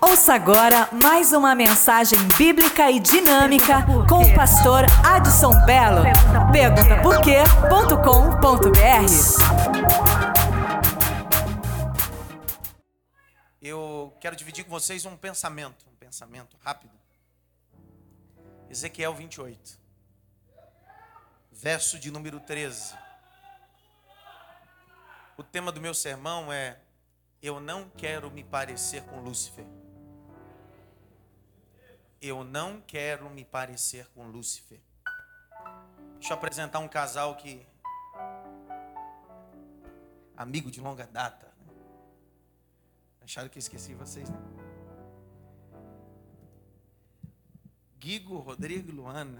Ouça agora mais uma mensagem bíblica e dinâmica com o pastor Adson Belo. Pergunta por quê.com.br. Eu quero dividir com vocês um pensamento, um pensamento rápido. Ezequiel 28, verso de número 13. O tema do meu sermão é Eu não quero me parecer com Lúcifer. Eu não quero me parecer com Lúcifer. Deixa eu apresentar um casal que. Amigo de longa data. Acharam que eu esqueci vocês, né? Guigo, Rodrigo Luana.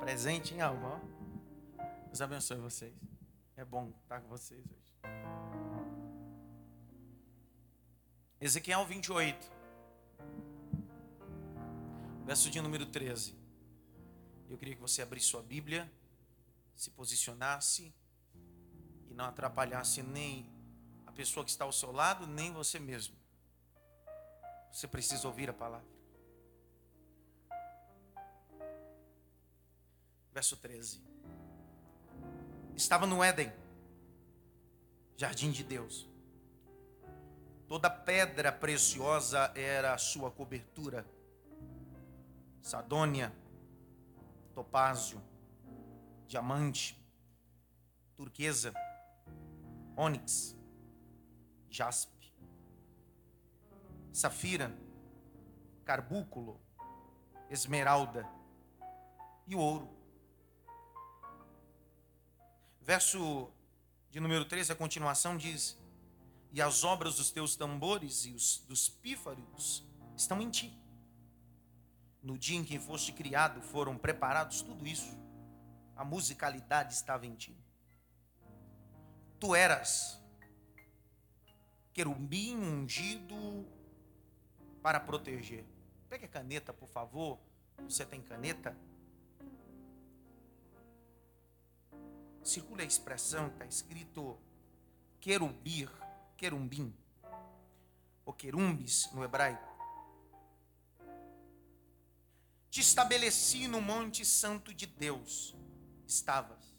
Presente em alma, ó. Deus abençoe vocês. É bom estar com vocês hoje. Ezequiel 28 verso de número 13. Eu queria que você abrisse sua Bíblia, se posicionasse e não atrapalhasse nem a pessoa que está ao seu lado, nem você mesmo. Você precisa ouvir a palavra. Verso 13. Estava no Éden, jardim de Deus. Toda pedra preciosa era a sua cobertura Sadônia, topázio, diamante, turquesa, ônix, jaspe, safira, carbúculo, esmeralda e ouro. Verso de número 13, a continuação diz: E as obras dos teus tambores e os dos pífaros estão em ti no dia em que foste criado, foram preparados tudo isso. A musicalidade estava em ti. Tu eras querubim ungido para proteger. Pegue a caneta, por favor. Você tem caneta? Circula a expressão que está escrito querubir, querumbim, ou querumbis no hebraico. Te estabeleci no Monte Santo de Deus. Estavas.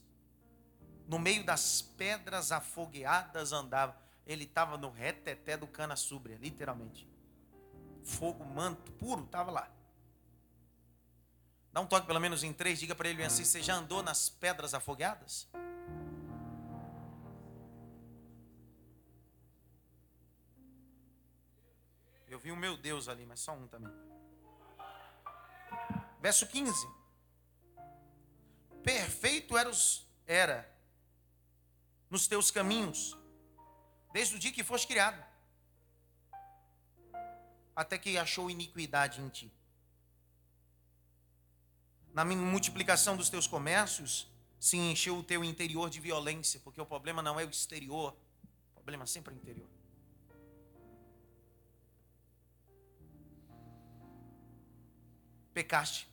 No meio das pedras afogueadas andava. Ele estava no reteté do cana súbria, literalmente. Fogo, manto puro, estava lá. Dá um toque pelo menos em três, diga para ele assim: você já andou nas pedras afogueadas? Eu vi o meu Deus ali, mas só um também. Verso 15. Perfeito era, os, era nos teus caminhos, desde o dia que foste criado, até que achou iniquidade em ti. Na multiplicação dos teus comércios, se encheu o teu interior de violência, porque o problema não é o exterior, o problema sempre é o interior. Pecaste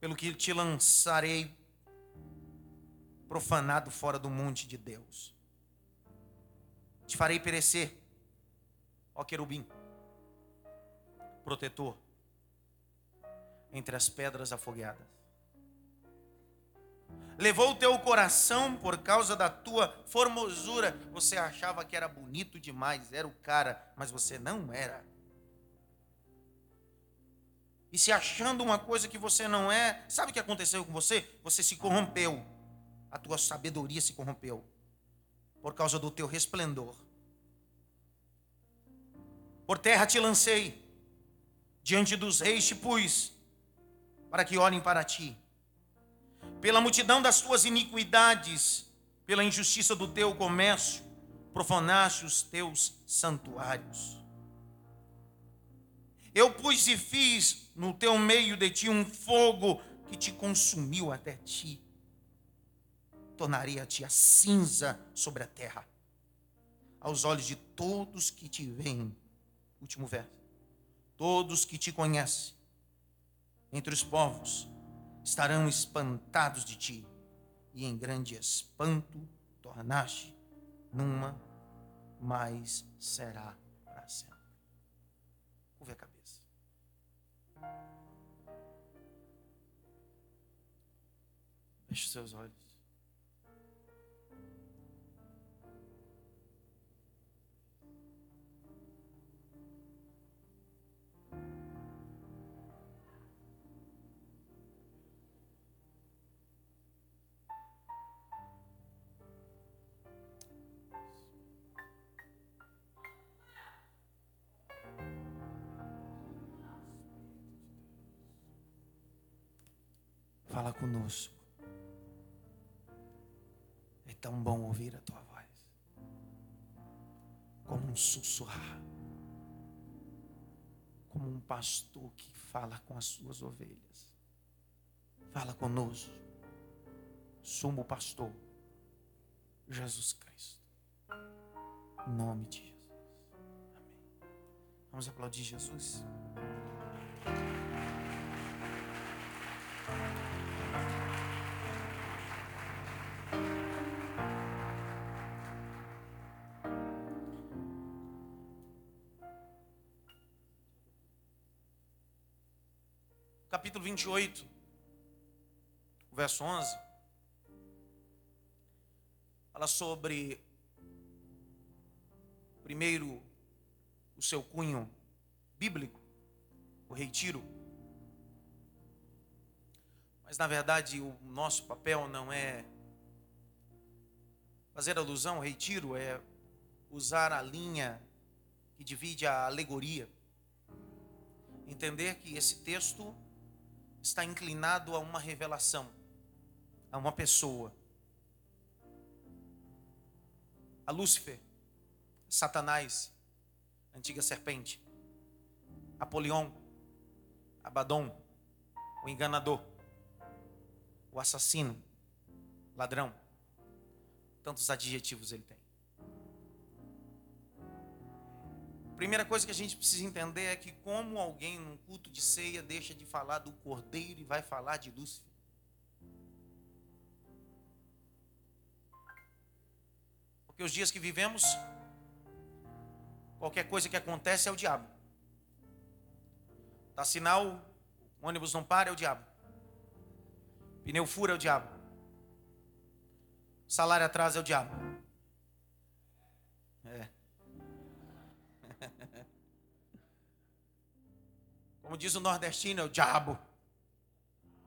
pelo que te lançarei profanado fora do monte de Deus. Te farei perecer, ó querubim, protetor, entre as pedras afogueadas. Levou o teu coração por causa da tua formosura. Você achava que era bonito demais, era o cara, mas você não era e se achando uma coisa que você não é, sabe o que aconteceu com você? Você se corrompeu. A tua sabedoria se corrompeu por causa do teu resplendor. Por terra te lancei, diante dos reis te pus, para que olhem para ti. Pela multidão das tuas iniquidades, pela injustiça do teu comércio, profanaste os teus santuários. Eu pus e fiz no teu meio de ti um fogo que te consumiu até ti. Tornaria te a cinza sobre a terra, aos olhos de todos que te veem. Último verso. Todos que te conhecem, entre os povos, estarão espantados de ti, e em grande espanto tornaste numa mas será Feche os seus olhos. Fala conosco. Tão bom ouvir a tua voz, como um sussurrar, como um pastor que fala com as suas ovelhas. Fala conosco, sumo pastor, Jesus Cristo. Em nome de Jesus. Amém. Vamos aplaudir Jesus. Capítulo 28, verso 11, fala sobre, primeiro, o seu cunho bíblico, o retiro. Mas, na verdade, o nosso papel não é fazer alusão ao retiro, é usar a linha que divide a alegoria. Entender que esse texto está inclinado a uma revelação, a uma pessoa. A Lúcifer, Satanás, antiga serpente, Apolion, Abaddon, o enganador, o assassino, ladrão. Tantos adjetivos ele tem. Primeira coisa que a gente precisa entender é que como alguém num culto de ceia deixa de falar do cordeiro e vai falar de Lúcifer. Porque os dias que vivemos, qualquer coisa que acontece é o diabo. Dá sinal, o ônibus não para, é o diabo. Pneu fura é o diabo. Salário atrasa é o diabo. Como diz o nordestino, é o diabo.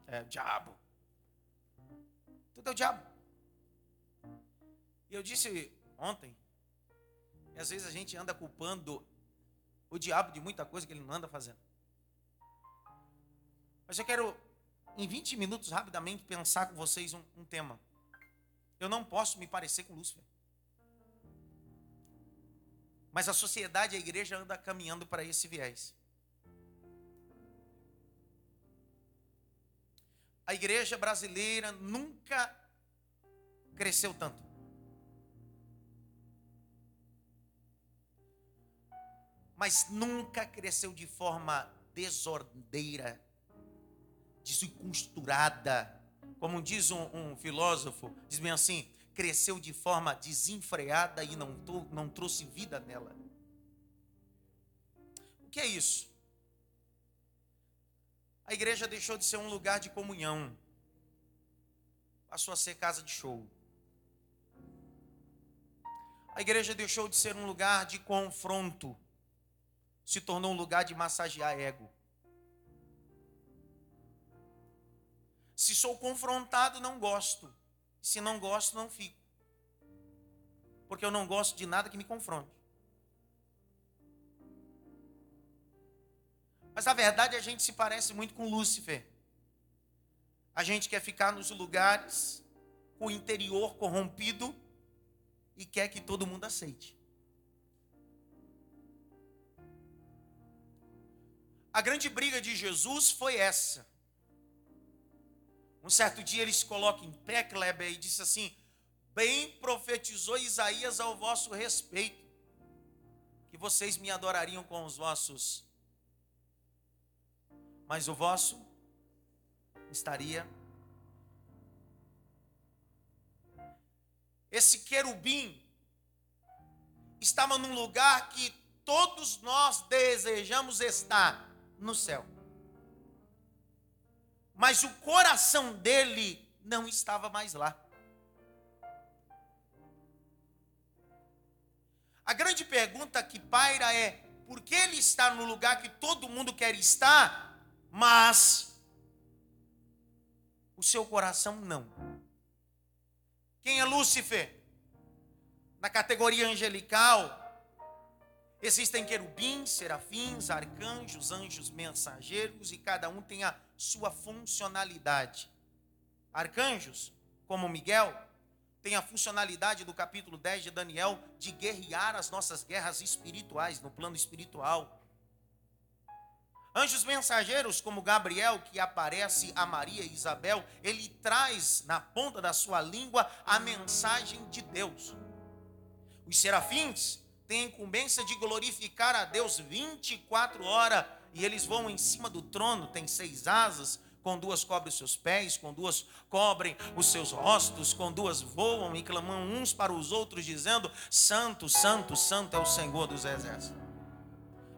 É o diabo. Tudo é o diabo. E eu disse ontem, e às vezes a gente anda culpando o diabo de muita coisa que ele não anda fazendo. Mas eu quero, em 20 minutos, rapidamente, pensar com vocês um, um tema. Eu não posso me parecer com Lúcifer. Mas a sociedade, a igreja anda caminhando para esse viés. A igreja brasileira nunca cresceu tanto. Mas nunca cresceu de forma desordeira, descosturada. Como diz um, um filósofo, diz bem assim: cresceu de forma desenfreada e não, não trouxe vida nela. O que é isso? A igreja deixou de ser um lugar de comunhão, passou a ser casa de show. A igreja deixou de ser um lugar de confronto, se tornou um lugar de massagear ego. Se sou confrontado, não gosto. Se não gosto, não fico. Porque eu não gosto de nada que me confronte. Mas na verdade a gente se parece muito com Lúcifer. A gente quer ficar nos lugares com o interior corrompido e quer que todo mundo aceite. A grande briga de Jesus foi essa. Um certo dia ele se coloca em pé, Kleber, e disse assim: Bem profetizou Isaías ao vosso respeito, que vocês me adorariam com os vossos mas o vosso estaria. Esse querubim estava num lugar que todos nós desejamos estar no céu. Mas o coração dele não estava mais lá. A grande pergunta que paira é: por que ele está no lugar que todo mundo quer estar, mas o seu coração não? Quem é Lúcifer? Na categoria angelical, existem querubins, serafins, arcanjos, anjos mensageiros e cada um tem a sua funcionalidade. Arcanjos, como Miguel, tem a funcionalidade do capítulo 10 de Daniel de guerrear as nossas guerras espirituais, no plano espiritual. Anjos mensageiros, como Gabriel, que aparece a Maria e Isabel, ele traz na ponta da sua língua a mensagem de Deus. Os serafins têm a incumbência de glorificar a Deus 24 horas e eles voam em cima do trono, tem seis asas, com duas cobrem os seus pés, com duas cobrem os seus rostos, com duas voam e clamam uns para os outros, dizendo: Santo, Santo, Santo é o Senhor dos exércitos.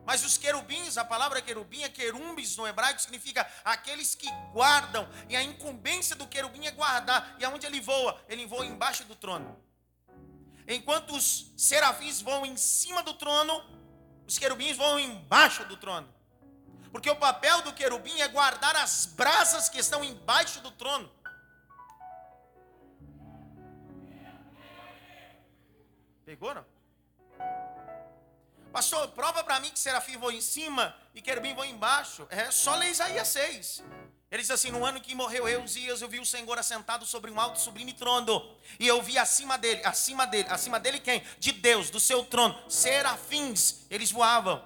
Mas os querubins, a palavra querubim é querumbis no hebraico, significa aqueles que guardam, e a incumbência do querubim é guardar. E aonde ele voa? Ele voa embaixo do trono. Enquanto os serafins voam em cima do trono, os querubins voam embaixo do trono. Porque o papel do querubim é guardar as brasas que estão embaixo do trono. Pegou não? Pastor, prova para mim que serafim voa em cima e querubim voa embaixo. É só ler Isaías 6. Ele diz assim: No ano que morreu Eusias, eu vi o Senhor assentado sobre um alto sublime trono. E eu vi acima dele, acima dele, acima dele quem? De Deus, do seu trono, serafins, eles voavam.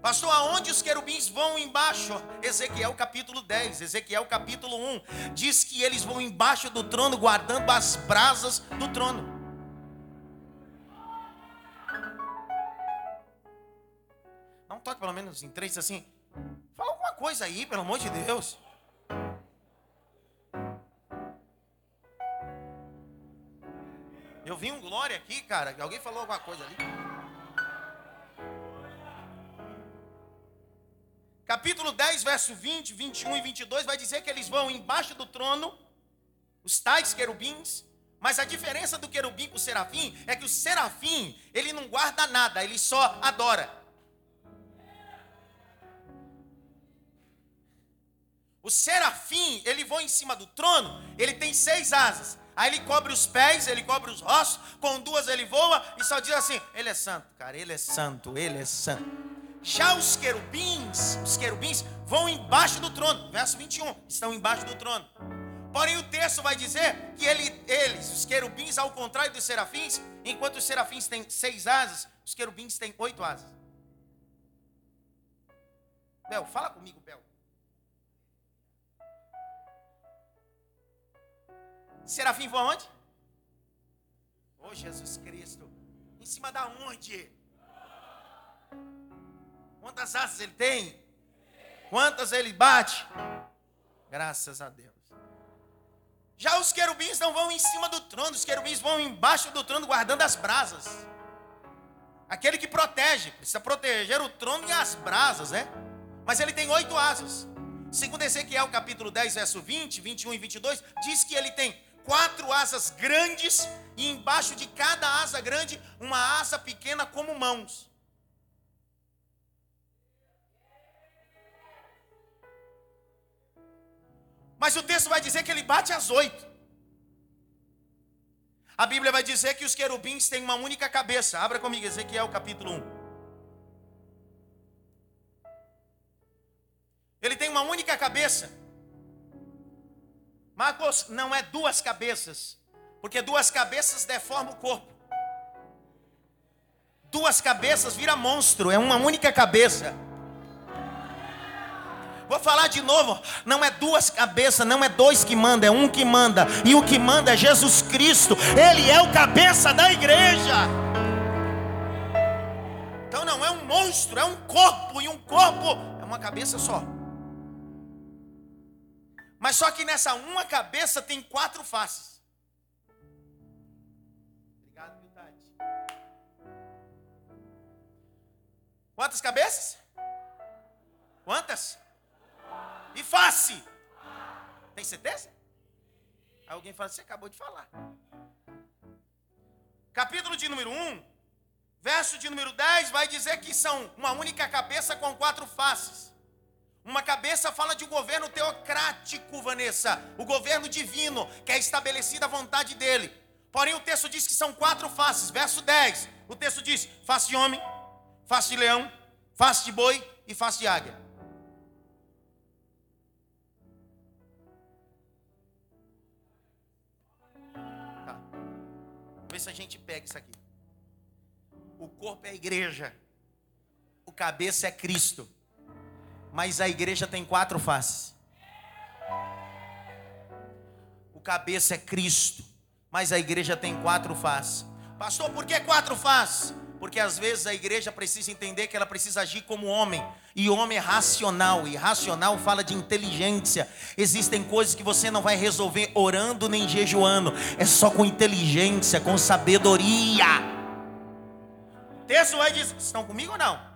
Pastor, aonde os querubins vão embaixo? Ezequiel capítulo 10, Ezequiel capítulo 1, diz que eles vão embaixo do trono, guardando as brasas do trono. Toque pelo menos em três assim. Fala alguma coisa aí, pelo amor de Deus. Eu vi um glória aqui, cara, alguém falou alguma coisa ali. Capítulo 10, verso 20, 21 e 22 vai dizer que eles vão embaixo do trono, os tais querubins, mas a diferença do querubim com o serafim é que o serafim, ele não guarda nada, ele só adora. O serafim, ele voa em cima do trono, ele tem seis asas. Aí ele cobre os pés, ele cobre os rostos, com duas ele voa e só diz assim: Ele é santo, cara, ele é santo, ele é santo. Já os querubins, os querubins vão embaixo do trono, verso 21, estão embaixo do trono. Porém, o texto vai dizer que ele, eles, os querubins, ao contrário dos serafins, enquanto os serafins têm seis asas, os querubins têm oito asas. Bel, fala comigo, Bel. Serafim voa onde? Oh, Jesus Cristo. Em cima da onde? Quantas asas ele tem? Quantas ele bate? Graças a Deus. Já os querubins não vão em cima do trono, os querubins vão embaixo do trono guardando as brasas. Aquele que protege, precisa proteger o trono e as brasas, né? Mas ele tem oito asas. Segundo Ezequiel capítulo 10, verso 20, 21 e 22, diz que ele tem quatro asas grandes e embaixo de cada asa grande uma asa pequena como mãos. Mas o texto vai dizer que ele bate às oito. A Bíblia vai dizer que os querubins têm uma única cabeça. Abra comigo, Ezequiel capítulo 1. Ele tem uma única cabeça. Marcos, não é duas cabeças, porque duas cabeças deformam o corpo. Duas cabeças vira monstro, é uma única cabeça. Vou falar de novo, não é duas cabeças, não é dois que manda, é um que manda. E o que manda é Jesus Cristo. Ele é o cabeça da igreja. Então não é um monstro, é um corpo e um corpo é uma cabeça só. Mas só que nessa uma cabeça tem quatro faces. Obrigado, Tati. Quantas cabeças? Quantas? E face? Tem certeza? Aí alguém fala, você acabou de falar. Capítulo de número 1, verso de número 10, vai dizer que são uma única cabeça com quatro faces. Uma cabeça fala de um governo teocrático, Vanessa, o governo divino, que é estabelecida a vontade dele. Porém, o texto diz que são quatro faces. Verso 10, o texto diz: face de homem, face de leão, face de boi e face de águia. Tá. Vê se a gente pega isso aqui. O corpo é a igreja, o cabeça é Cristo mas a igreja tem quatro faces. O cabeça é Cristo, mas a igreja tem quatro faces. Pastor, por que quatro faces? Porque às vezes a igreja precisa entender que ela precisa agir como homem. E homem é racional. E racional fala de inteligência. Existem coisas que você não vai resolver orando nem jejuando. É só com inteligência, com sabedoria. O texto vai dizer: estão comigo ou não?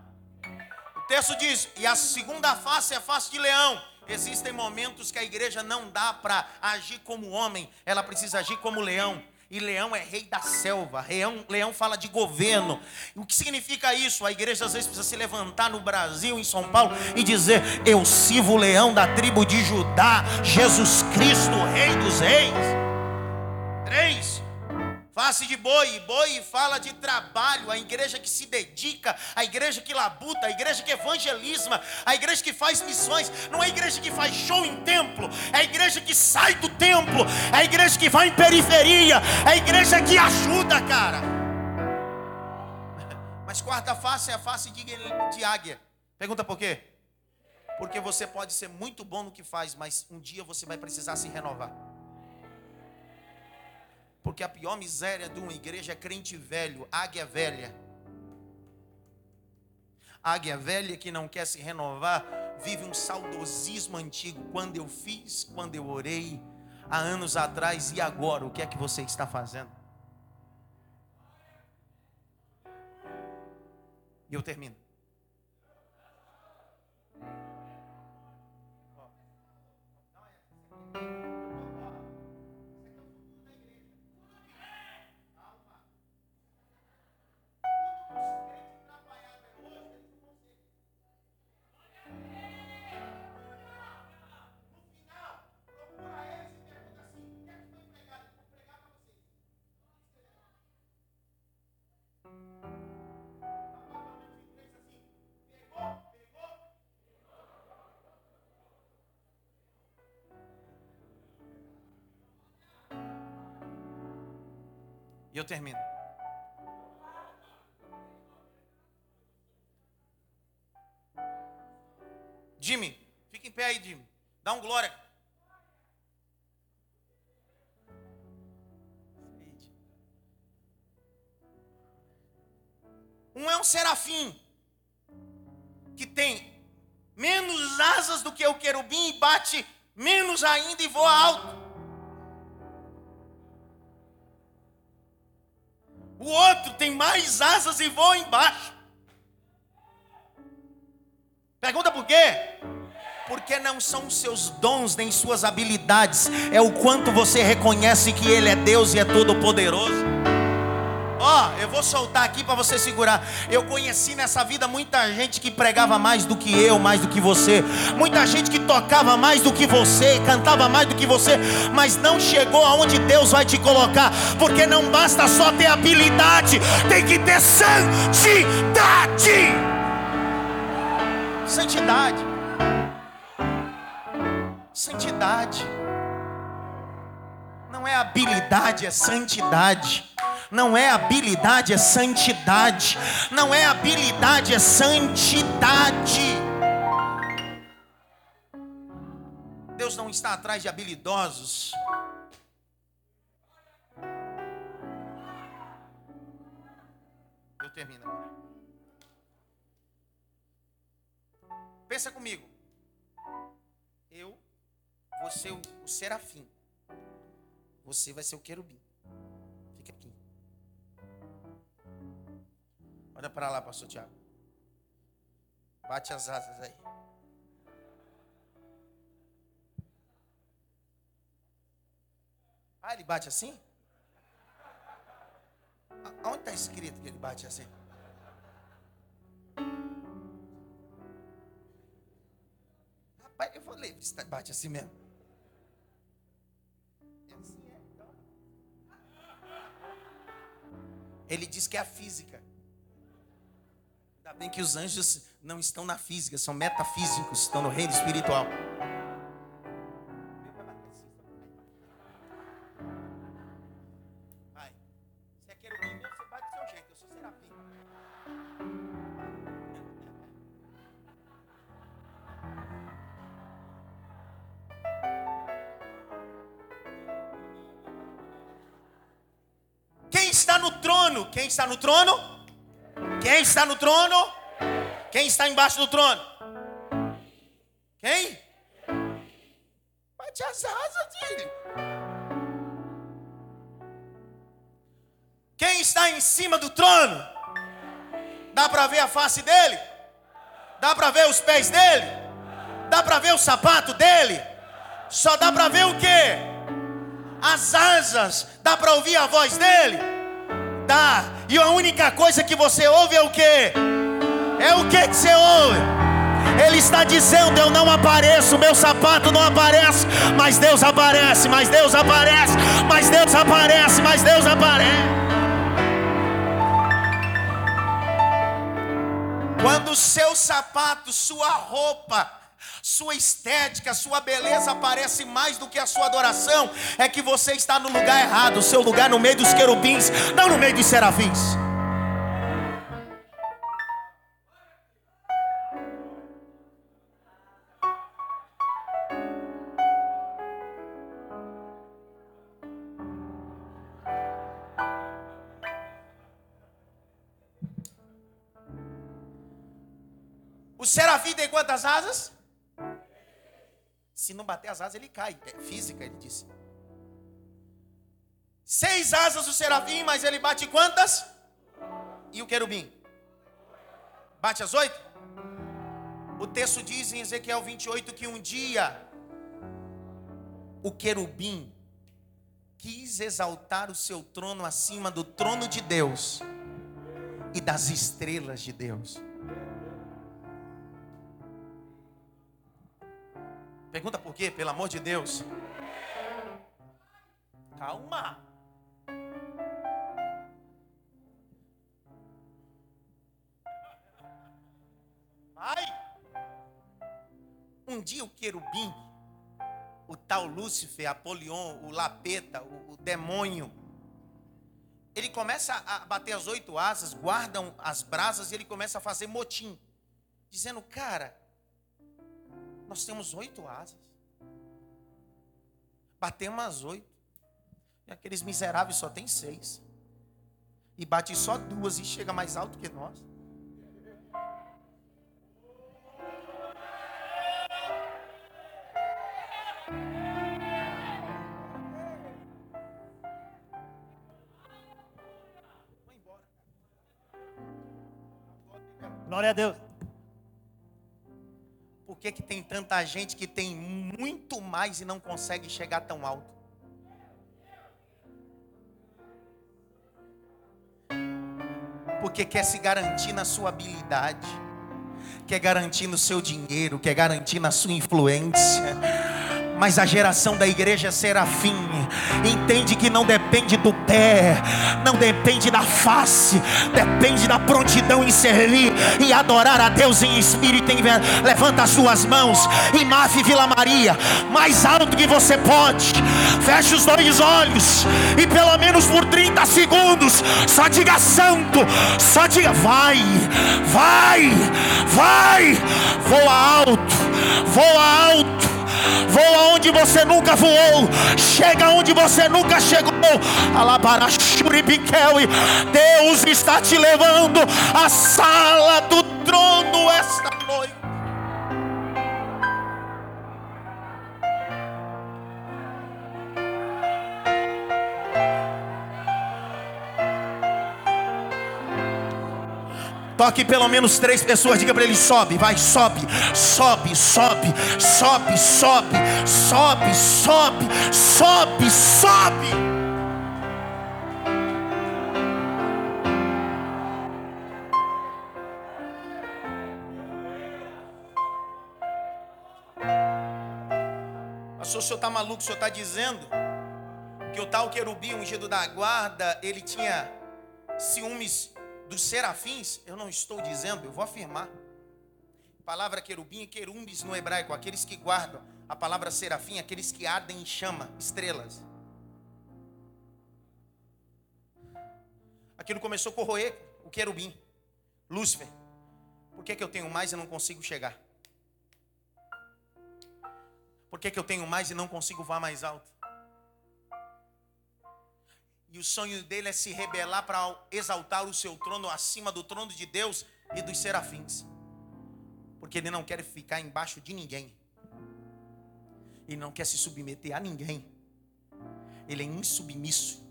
Texto diz: e a segunda face é a face de leão. Existem momentos que a igreja não dá para agir como homem, ela precisa agir como leão. E leão é rei da selva. Leão, leão fala de governo. O que significa isso? A igreja às vezes precisa se levantar no Brasil, em São Paulo, e dizer: Eu sirvo o leão da tribo de Judá, Jesus Cristo, Rei dos Reis. Três. Face de boi, boi fala de trabalho, a igreja que se dedica, a igreja que labuta, a igreja que evangelisma, a igreja que faz missões, não é a igreja que faz show em templo, é a igreja que sai do templo, é a igreja que vai em periferia, é a igreja que ajuda, cara. Mas quarta face é a face de, de águia. Pergunta por quê? Porque você pode ser muito bom no que faz, mas um dia você vai precisar se renovar. Porque a pior miséria de uma igreja é crente velho, águia velha. Águia velha que não quer se renovar, vive um saudosismo antigo. Quando eu fiz, quando eu orei, há anos atrás e agora, o que é que você está fazendo? E eu termino. Termino. Jimmy, fica em pé aí, Jimmy. Dá um glória. Um é um serafim que tem menos asas do que o querubim e bate menos ainda e voa alto. O outro tem mais asas e voa embaixo. Pergunta por quê? Porque não são seus dons nem suas habilidades, é o quanto você reconhece que Ele é Deus e é todo-poderoso. Ó, eu vou soltar aqui para você segurar. Eu conheci nessa vida muita gente que pregava mais do que eu, mais do que você. Muita gente que tocava mais do que você, cantava mais do que você, mas não chegou aonde Deus vai te colocar, porque não basta só ter habilidade, tem que ter santidade. Santidade. Santidade. Não é habilidade, é santidade. Não é habilidade, é santidade. Não é habilidade, é santidade. Deus não está atrás de habilidosos. Eu termino agora. Pensa comigo. Eu vou ser o, o serafim. Você vai ser o querubim. Olha para lá, pastor Tiago. Bate as asas aí. Ah, ele bate assim? Onde está escrito que ele bate assim? Rapaz, eu vou ler se bate assim mesmo. Ele diz que é a física. Ainda bem que os anjos não estão na física, são metafísicos, estão no reino espiritual. No trono? Quem está no trono? Quem está no trono? Quem está embaixo do trono? Quem? Bate as asas dele. Quem está em cima do trono? Dá para ver a face dele? Dá para ver os pés dele? Dá para ver o sapato dele? Só dá para ver o que? As asas. Dá para ouvir a voz dele? Dá. E a única coisa que você ouve é o que? É o que que você ouve? Ele está dizendo: Eu não apareço, meu sapato não aparece, mas Deus aparece, mas Deus aparece, mas Deus aparece, mas Deus aparece. Quando o seu sapato, sua roupa, sua estética, sua beleza aparece mais do que a sua adoração, é que você está no lugar errado, seu lugar no meio dos querubins, não no meio dos serafins. O serafim tem quantas asas? Se não bater as asas, ele cai. É física, ele disse. Seis asas o serafim, mas ele bate quantas? E o querubim? Bate as oito? O texto diz em Ezequiel 28 que um dia o querubim quis exaltar o seu trono acima do trono de Deus e das estrelas de Deus. Pergunta por quê? Pelo amor de Deus. Calma. Vai. Um dia o querubim, o tal Lúcifer, Apolion, o Lapeta, o, o demônio, ele começa a bater as oito asas, guardam as brasas e ele começa a fazer motim, dizendo: Cara, nós temos oito asas. Batemos as oito. E aqueles miseráveis só tem seis. E bate só duas e chega mais alto que nós. Glória a Deus por que, que tem tanta gente que tem muito mais e não consegue chegar tão alto? Porque quer se garantir na sua habilidade, quer garantir no seu dinheiro, quer garantir na sua influência mas a geração da igreja serafim entende que não depende do pé, não depende da face, depende da prontidão em servir e adorar a Deus em espírito. Em... Levanta as suas mãos e Maf Vila Maria, mais alto que você pode. Feche os dois olhos e pelo menos por 30 segundos só diga santo, só diga vai, vai, vai, voa alto, voa alto voa onde você nunca voou, chega onde você nunca chegou. Deus está te levando à sala do trono esta Toque pelo menos três pessoas, diga para ele: sobe, vai, sobe, sobe, sobe, sobe, sobe, sobe, sobe, sobe, sobe. Pastor, o senhor está maluco? O senhor está dizendo que o tal querubim ungido da guarda, ele tinha ciúmes dos serafins? Eu não estou dizendo, eu vou afirmar. A palavra querubim e querumbis no hebraico, aqueles que guardam. A palavra serafim, aqueles que ardem em chama, estrelas. Aquilo começou a corroer o querubim, Lúcifer. Por que, que eu tenho mais e não consigo chegar? Por que, que eu tenho mais e não consigo voar mais alto? E o sonho dele é se rebelar para exaltar o seu trono acima do trono de Deus e dos serafins. Porque ele não quer ficar embaixo de ninguém. Ele não quer se submeter a ninguém. Ele é insubmisso.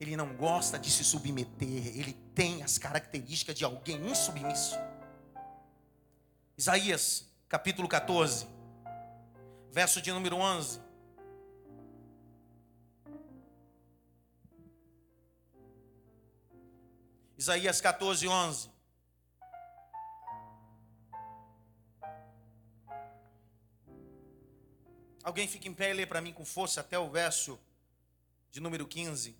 Ele não gosta de se submeter. Ele tem as características de alguém insubmisso. Isaías, capítulo 14 verso de número 11. Isaías 14, 11. Alguém fica em pé e lê para mim com força até o verso de número 15.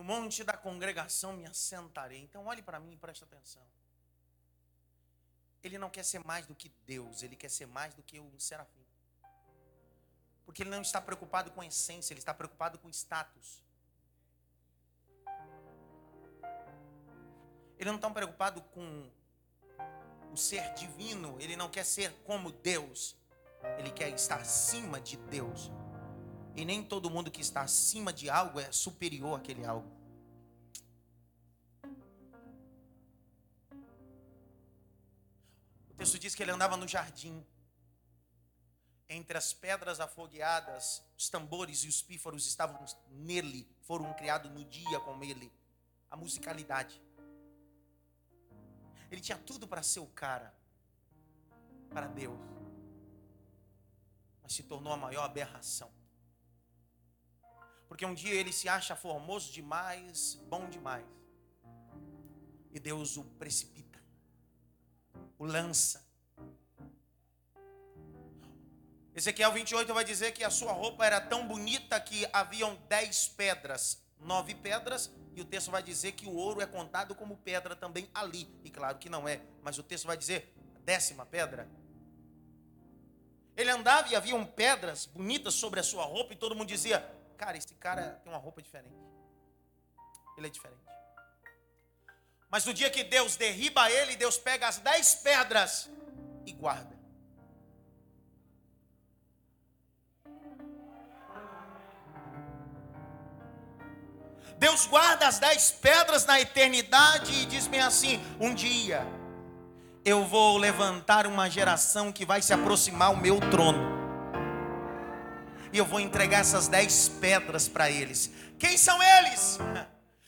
No monte da congregação me assentarei. Então olhe para mim e preste atenção. Ele não quer ser mais do que Deus, ele quer ser mais do que um serafim. Porque ele não está preocupado com essência, ele está preocupado com status. Ele não está preocupado com o ser divino, ele não quer ser como Deus, ele quer estar acima de Deus. E nem todo mundo que está acima de algo é superior àquele algo. O texto diz que ele andava no jardim. Entre as pedras afogueadas, os tambores e os pífaros estavam nele, foram criados no dia com ele. A musicalidade. Ele tinha tudo para ser o cara para Deus. Mas se tornou a maior aberração. Porque um dia ele se acha formoso demais, bom demais. E Deus o precipita, o lança. Ezequiel 28 vai dizer que a sua roupa era tão bonita que haviam dez pedras, nove pedras, e o texto vai dizer que o ouro é contado como pedra também ali. E claro que não é, mas o texto vai dizer décima pedra. Ele andava e haviam pedras bonitas sobre a sua roupa, e todo mundo dizia: Cara, esse cara tem uma roupa diferente. Ele é diferente. Mas no dia que Deus derriba ele, Deus pega as dez pedras e guarda. Deus guarda as dez pedras na eternidade e diz-me assim: um dia eu vou levantar uma geração que vai se aproximar ao meu trono e eu vou entregar essas dez pedras para eles. Quem são eles?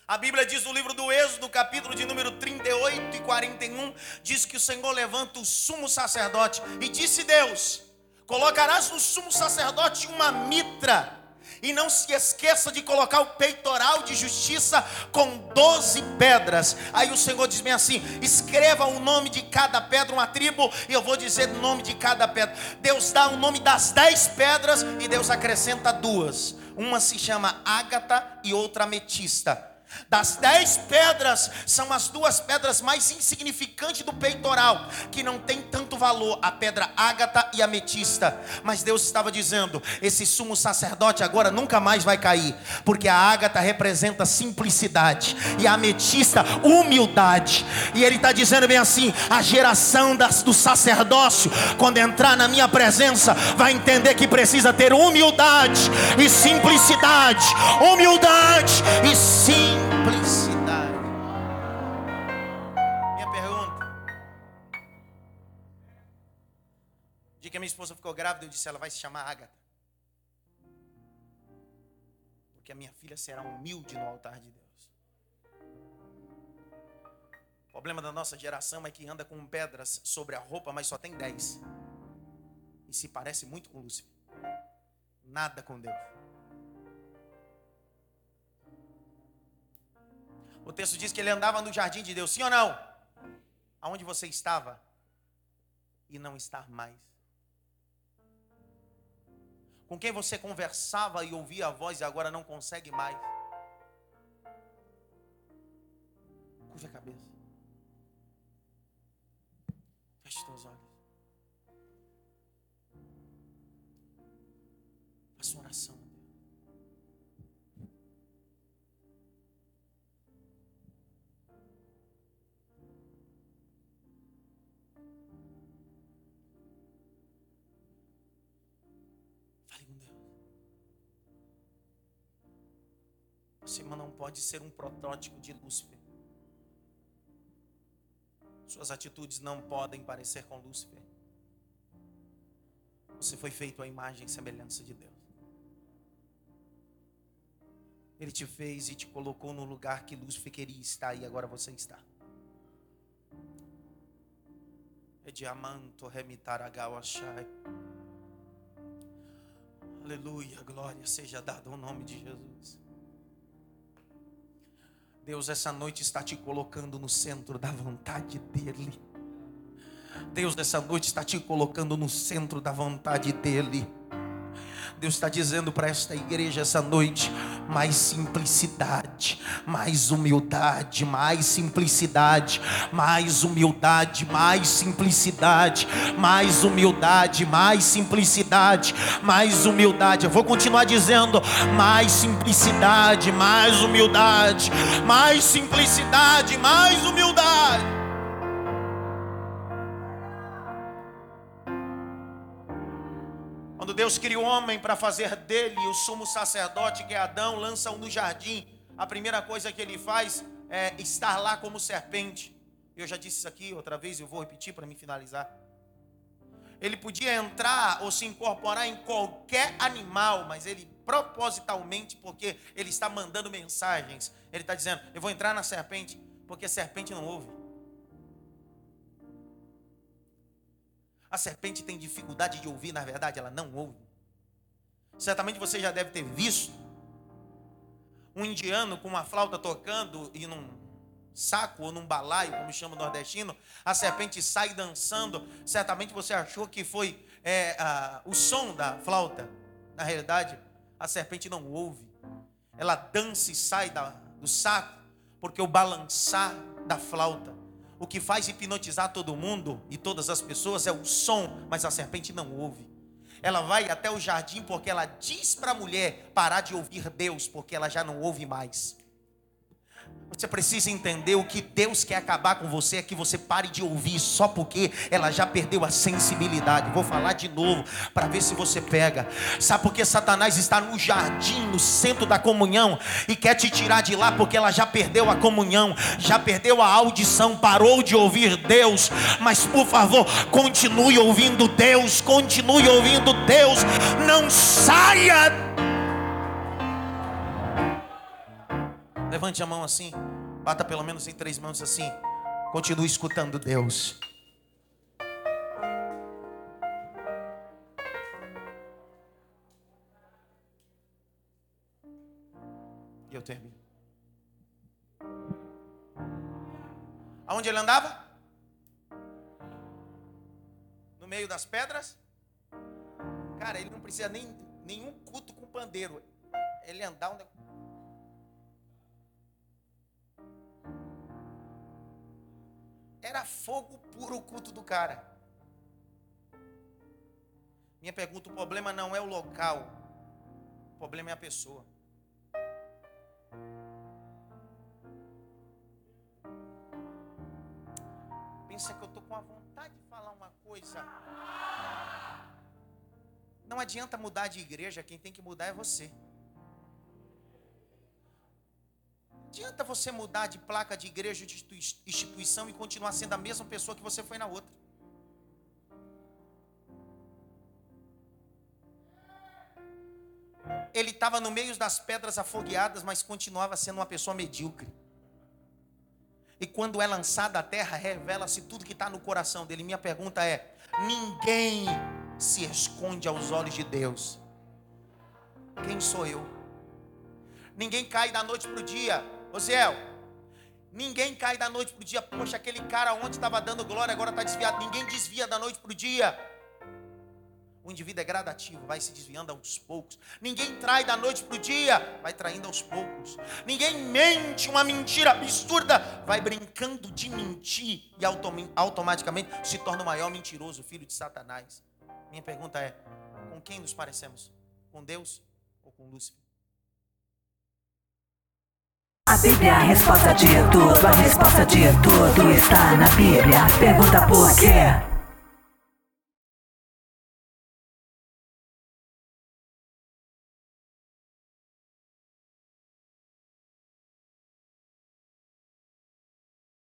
A Bíblia diz no livro do Êxodo, capítulo de número 38 e 41, diz que o Senhor levanta o sumo sacerdote e disse Deus: Colocarás no sumo sacerdote uma mitra, E não se esqueça de colocar o peitoral de justiça com 12 pedras. Aí o Senhor diz bem assim: escreva o nome de cada pedra, uma tribo, e eu vou dizer o nome de cada pedra. Deus dá o nome das dez pedras e Deus acrescenta duas. Uma se chama ágata e outra ametista. Das dez pedras, são as duas pedras mais insignificantes do peitoral, que não tem tanto valor, a pedra ágata e ametista. Mas Deus estava dizendo: esse sumo sacerdote agora nunca mais vai cair, porque a ágata representa simplicidade e a ametista, humildade. E Ele está dizendo bem assim: a geração das, do sacerdócio, quando entrar na minha presença, vai entender que precisa ter humildade e simplicidade. Humildade e simplicidade simplicidade. Minha pergunta. De que a minha esposa ficou grávida, eu disse: ela vai se chamar Agatha. Porque a minha filha será humilde no altar de Deus. O problema da nossa geração é que anda com pedras sobre a roupa, mas só tem dez. E se parece muito com Lúcifer. Nada com Deus. O texto diz que ele andava no jardim de Deus, sim ou não? Aonde você estava e não está mais. Com quem você conversava e ouvia a voz e agora não consegue mais. Curva a cabeça. Feche seus olhos. Faça uma oração. Você não pode ser um protótipo de Lúcifer. Suas atitudes não podem parecer com Lúcifer. Você foi feito à imagem e semelhança de Deus. Ele te fez e te colocou no lugar que Lúcifer queria estar e agora você está. É diamanto remitar a achai. Aleluia, glória seja dada ao nome de Jesus. Deus essa noite está te colocando no centro da vontade dEle. Deus essa noite está te colocando no centro da vontade dEle. Deus está dizendo para esta igreja essa noite: mais simplicidade, mais humildade, mais simplicidade, mais humildade, mais simplicidade, mais humildade, mais simplicidade, mais humildade. Eu vou continuar dizendo: mais simplicidade, mais humildade, mais simplicidade, mais humildade. Deus cria o homem para fazer dele o sumo sacerdote, que é Adão, lança-o no jardim. A primeira coisa que ele faz é estar lá como serpente. Eu já disse isso aqui outra vez, eu vou repetir para me finalizar. Ele podia entrar ou se incorporar em qualquer animal, mas ele propositalmente, porque ele está mandando mensagens, ele está dizendo: Eu vou entrar na serpente, porque serpente não ouve. A serpente tem dificuldade de ouvir, na verdade, ela não ouve. Certamente você já deve ter visto um indiano com uma flauta tocando e num saco ou num balaio, como chama o nordestino, a serpente sai dançando. Certamente você achou que foi é, a, o som da flauta. Na realidade, a serpente não ouve. Ela dança e sai da, do saco, porque o balançar da flauta o que faz hipnotizar todo mundo e todas as pessoas é o som, mas a serpente não ouve. Ela vai até o jardim porque ela diz para a mulher parar de ouvir Deus, porque ela já não ouve mais. Você precisa entender o que Deus quer acabar com você é que você pare de ouvir só porque ela já perdeu a sensibilidade. Vou falar de novo para ver se você pega. Sabe por que Satanás está no jardim, no centro da comunhão e quer te tirar de lá porque ela já perdeu a comunhão, já perdeu a audição, parou de ouvir Deus. Mas por favor, continue ouvindo Deus, continue ouvindo Deus. Não saia Levante a mão assim. Bata pelo menos em três mãos assim. Continue escutando Deus. E eu termino. Aonde ele andava? No meio das pedras? Cara, ele não precisa nem nenhum culto com pandeiro. Ele andar onde Era fogo puro o culto do cara. Minha pergunta: o problema não é o local, o problema é a pessoa. Pensa que eu estou com a vontade de falar uma coisa. Não adianta mudar de igreja, quem tem que mudar é você. Adianta você mudar de placa de igreja de instituição e continuar sendo a mesma pessoa que você foi na outra. Ele estava no meio das pedras afogueadas, mas continuava sendo uma pessoa medíocre. E quando é lançada à terra, revela-se tudo que está no coração dele. Minha pergunta é: ninguém se esconde aos olhos de Deus. Quem sou eu? Ninguém cai da noite para o dia Osiel, ninguém cai da noite para o dia. Poxa, aquele cara ontem estava dando glória, agora está desviado. Ninguém desvia da noite para o dia. O indivíduo é gradativo, vai se desviando aos poucos. Ninguém trai da noite para o dia, vai traindo aos poucos. Ninguém mente uma mentira absurda, vai brincando de mentir e automaticamente se torna o maior mentiroso, filho de Satanás. Minha pergunta é: com quem nos parecemos? Com Deus ou com Lúcifer? A Bíblia é a resposta de tudo, a resposta de tudo está na Bíblia. Pergunta por quê?